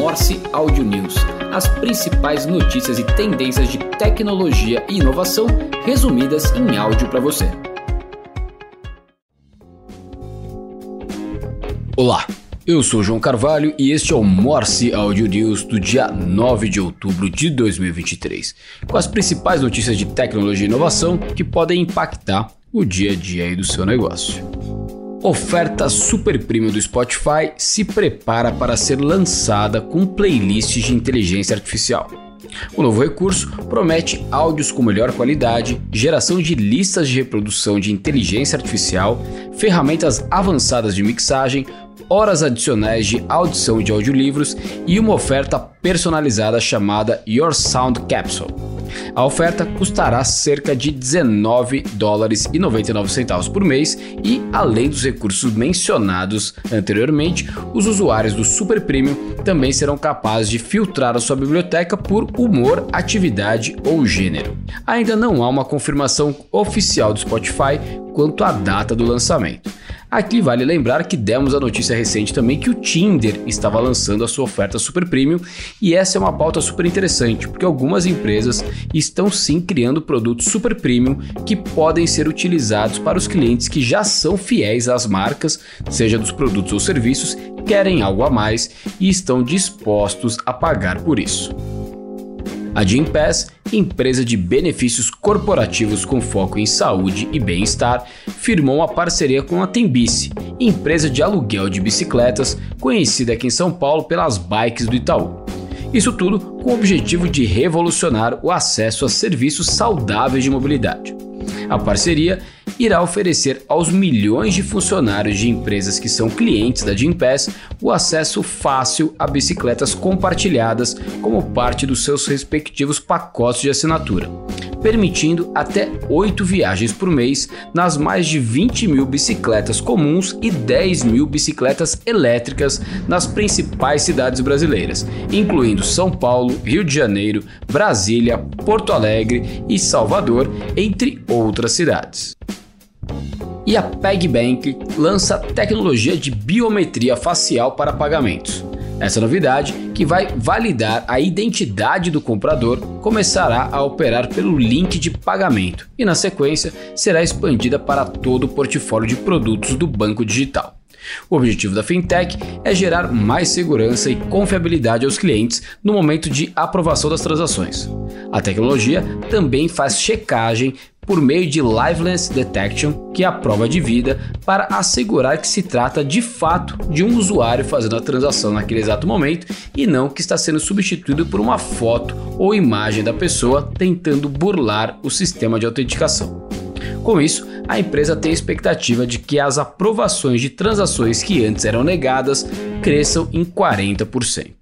Morse Audio News, as principais notícias e tendências de tecnologia e inovação resumidas em áudio para você. Olá, eu sou João Carvalho e este é o Morse Audio News do dia 9 de outubro de 2023, com as principais notícias de tecnologia e inovação que podem impactar o dia a dia do seu negócio. Oferta Super Premium do Spotify se prepara para ser lançada com playlists de inteligência artificial. O novo recurso promete áudios com melhor qualidade, geração de listas de reprodução de inteligência artificial, ferramentas avançadas de mixagem, horas adicionais de audição de audiolivros e uma oferta personalizada chamada Your Sound Capsule. A oferta custará cerca de 19 dólares e 99 centavos por mês e, além dos recursos mencionados anteriormente, os usuários do Super Premium também serão capazes de filtrar a sua biblioteca por humor, atividade ou gênero. Ainda não há uma confirmação oficial do Spotify quanto à data do lançamento. Aqui vale lembrar que demos a notícia recente também que o Tinder estava lançando a sua oferta super premium e essa é uma pauta super interessante, porque algumas empresas estão sim criando produtos super premium que podem ser utilizados para os clientes que já são fiéis às marcas, seja dos produtos ou serviços, querem algo a mais e estão dispostos a pagar por isso. A Gympass, empresa de benefícios corporativos com foco em saúde e bem-estar, firmou uma parceria com a Tembice, empresa de aluguel de bicicletas conhecida aqui em São Paulo pelas bikes do Itaú. Isso tudo com o objetivo de revolucionar o acesso a serviços saudáveis de mobilidade. A parceria irá oferecer aos milhões de funcionários de empresas que são clientes da Gympass o acesso fácil a bicicletas compartilhadas como parte dos seus respectivos pacotes de assinatura, permitindo até 8 viagens por mês nas mais de 20 mil bicicletas comuns e 10 mil bicicletas elétricas nas principais cidades brasileiras, incluindo São Paulo, Rio de Janeiro, Brasília, Porto Alegre e Salvador, entre outras cidades e a PagBank lança tecnologia de biometria facial para pagamentos. Essa novidade, que vai validar a identidade do comprador, começará a operar pelo link de pagamento e, na sequência, será expandida para todo o portfólio de produtos do banco digital. O objetivo da fintech é gerar mais segurança e confiabilidade aos clientes no momento de aprovação das transações. A tecnologia também faz checagem por meio de Liveness Detection, que é a prova de vida, para assegurar que se trata de fato de um usuário fazendo a transação naquele exato momento e não que está sendo substituído por uma foto ou imagem da pessoa tentando burlar o sistema de autenticação. Com isso, a empresa tem a expectativa de que as aprovações de transações que antes eram negadas cresçam em 40%.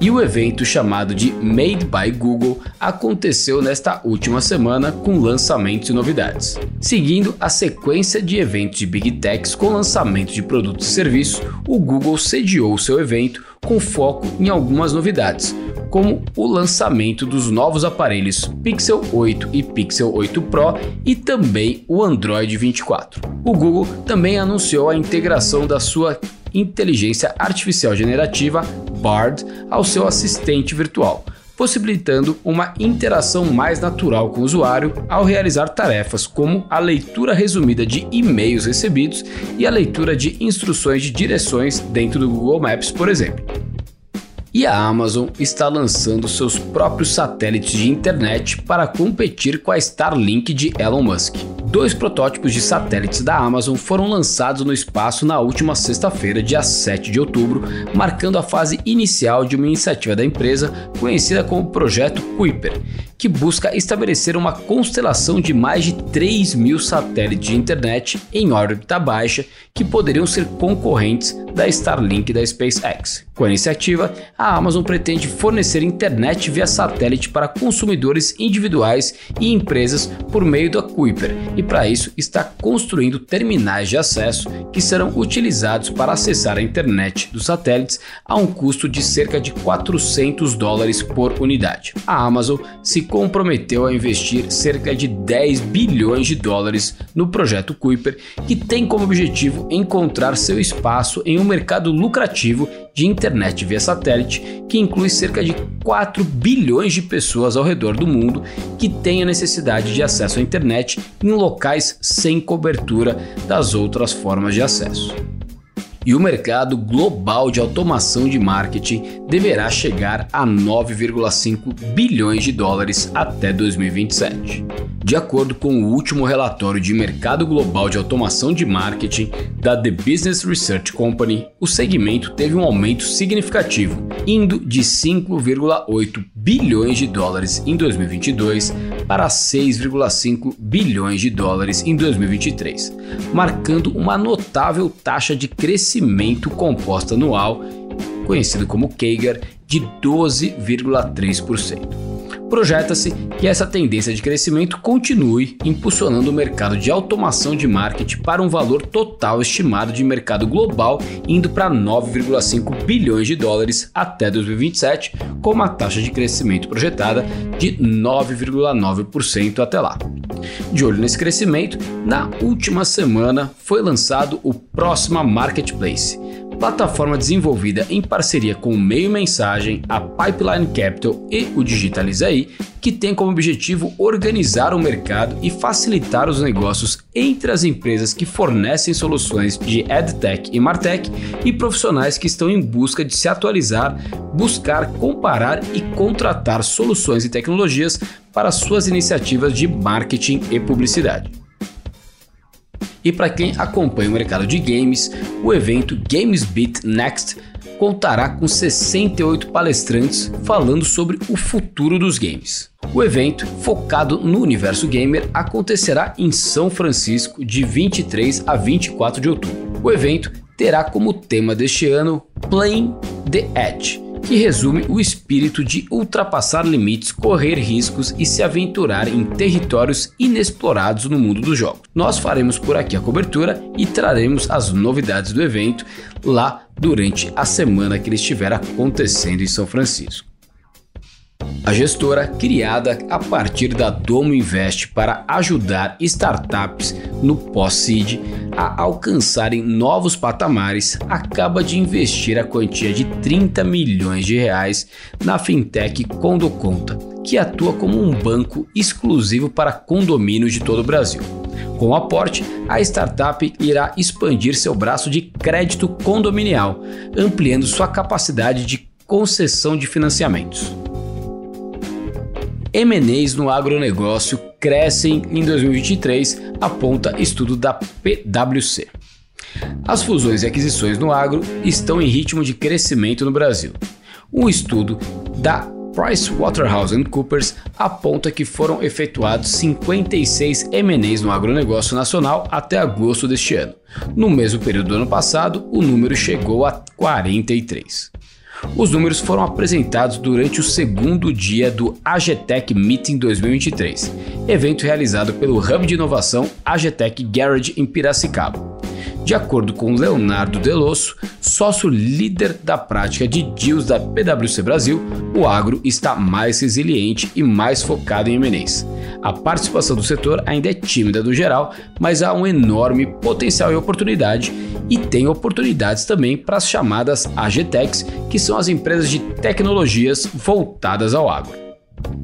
E o evento chamado de Made by Google aconteceu nesta última semana com lançamentos e novidades. Seguindo a sequência de eventos de Big Techs com lançamento de produtos e serviços, o Google sediou seu evento com foco em algumas novidades, como o lançamento dos novos aparelhos Pixel 8 e Pixel 8 Pro e também o Android 24. O Google também anunciou a integração da sua inteligência artificial generativa Bard ao seu assistente virtual, possibilitando uma interação mais natural com o usuário ao realizar tarefas como a leitura resumida de e-mails recebidos e a leitura de instruções de direções dentro do Google Maps, por exemplo. E a Amazon está lançando seus próprios satélites de internet para competir com a Starlink de Elon Musk. Dois protótipos de satélites da Amazon foram lançados no espaço na última sexta-feira, dia 7 de outubro, marcando a fase inicial de uma iniciativa da empresa conhecida como Projeto Kuiper, que busca estabelecer uma constelação de mais de 3 mil satélites de internet em órbita baixa que poderiam ser concorrentes da Starlink da SpaceX. Com a iniciativa, a Amazon pretende fornecer internet via satélite para consumidores individuais e empresas por meio da Kuiper, e para isso está construindo terminais de acesso que serão utilizados para acessar a internet dos satélites a um custo de cerca de 400 dólares por unidade. A Amazon se comprometeu a investir cerca de 10 bilhões de dólares no projeto Kuiper, que tem como objetivo encontrar seu espaço em um mercado lucrativo de internet via satélite, que inclui cerca de 4 bilhões de pessoas ao redor do mundo que têm a necessidade de acesso à internet em locais sem cobertura das outras formas de acesso e o mercado global de automação de marketing deverá chegar a 9,5 bilhões de dólares até 2027. De acordo com o último relatório de mercado global de automação de marketing da The Business Research Company, o segmento teve um aumento significativo, indo de 5,8 bilhões de dólares em 2022 para 6,5 bilhões de dólares em 2023, marcando uma notável taxa de crescimento composta anual, conhecido como CAGR, de 12,3%. Projeta-se que essa tendência de crescimento continue impulsionando o mercado de automação de marketing para um valor total estimado de mercado global indo para 9,5 bilhões de dólares até 2027, com uma taxa de crescimento projetada de 9,9% até lá. De olho nesse crescimento, na última semana foi lançado o Próxima Marketplace plataforma desenvolvida em parceria com o Meio Mensagem, a Pipeline Capital e o Digitalizaí, que tem como objetivo organizar o mercado e facilitar os negócios entre as empresas que fornecem soluções de EdTech e MarTech e profissionais que estão em busca de se atualizar, buscar, comparar e contratar soluções e tecnologias para suas iniciativas de marketing e publicidade. E para quem acompanha o mercado de games, o evento Games Beat Next contará com 68 palestrantes falando sobre o futuro dos games. O evento, focado no universo gamer, acontecerá em São Francisco de 23 a 24 de outubro. O evento terá como tema deste ano Playing the Edge que resume o espírito de ultrapassar limites, correr riscos e se aventurar em territórios inexplorados no mundo dos jogos. Nós faremos por aqui a cobertura e traremos as novidades do evento lá durante a semana que ele estiver acontecendo em São Francisco. A gestora, criada a partir da Domo Invest para ajudar startups no pós-seed a alcançarem novos patamares, acaba de investir a quantia de 30 milhões de reais na fintech Condoconta, que atua como um banco exclusivo para condomínios de todo o Brasil. Com o aporte, a startup irá expandir seu braço de crédito condominial, ampliando sua capacidade de concessão de financiamentos. M&As no agronegócio crescem em 2023, aponta estudo da PwC. As fusões e aquisições no agro estão em ritmo de crescimento no Brasil. Um estudo da PricewaterhouseCoopers aponta que foram efetuados 56 M&As no agronegócio nacional até agosto deste ano. No mesmo período do ano passado, o número chegou a 43. Os números foram apresentados durante o segundo dia do AGTEC Meeting 2023, evento realizado pelo Hub de Inovação AGTEC Garage em Piracicaba. De acordo com Leonardo Delosso, sócio líder da prática de deals da PwC Brasil, o agro está mais resiliente e mais focado em M&As. A participação do setor ainda é tímida no geral, mas há um enorme potencial e oportunidade e tem oportunidades também para as chamadas AGTECs, que são as empresas de tecnologias voltadas ao agro.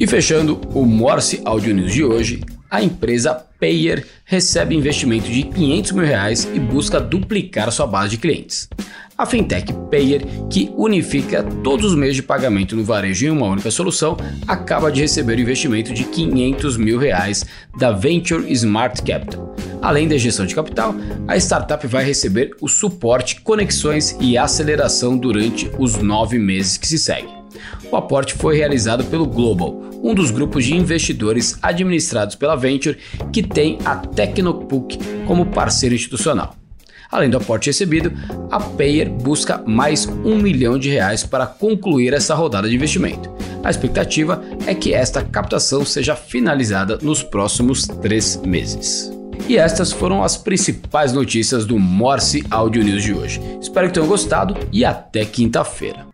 E fechando o Morse Audio News de hoje, a empresa Payer recebe investimento de 500 mil reais e busca duplicar sua base de clientes. A fintech Payer, que unifica todos os meios de pagamento no varejo em uma única solução, acaba de receber um investimento de 500 mil reais da Venture Smart Capital. Além da injeção de capital, a startup vai receber o suporte, conexões e aceleração durante os nove meses que se seguem. O aporte foi realizado pelo Global, um dos grupos de investidores administrados pela Venture que tem a Tecnopuc como parceiro institucional. Além do aporte recebido, a Payer busca mais um milhão de reais para concluir essa rodada de investimento. A expectativa é que esta captação seja finalizada nos próximos três meses. E estas foram as principais notícias do Morse Audio News de hoje. Espero que tenham gostado e até quinta-feira.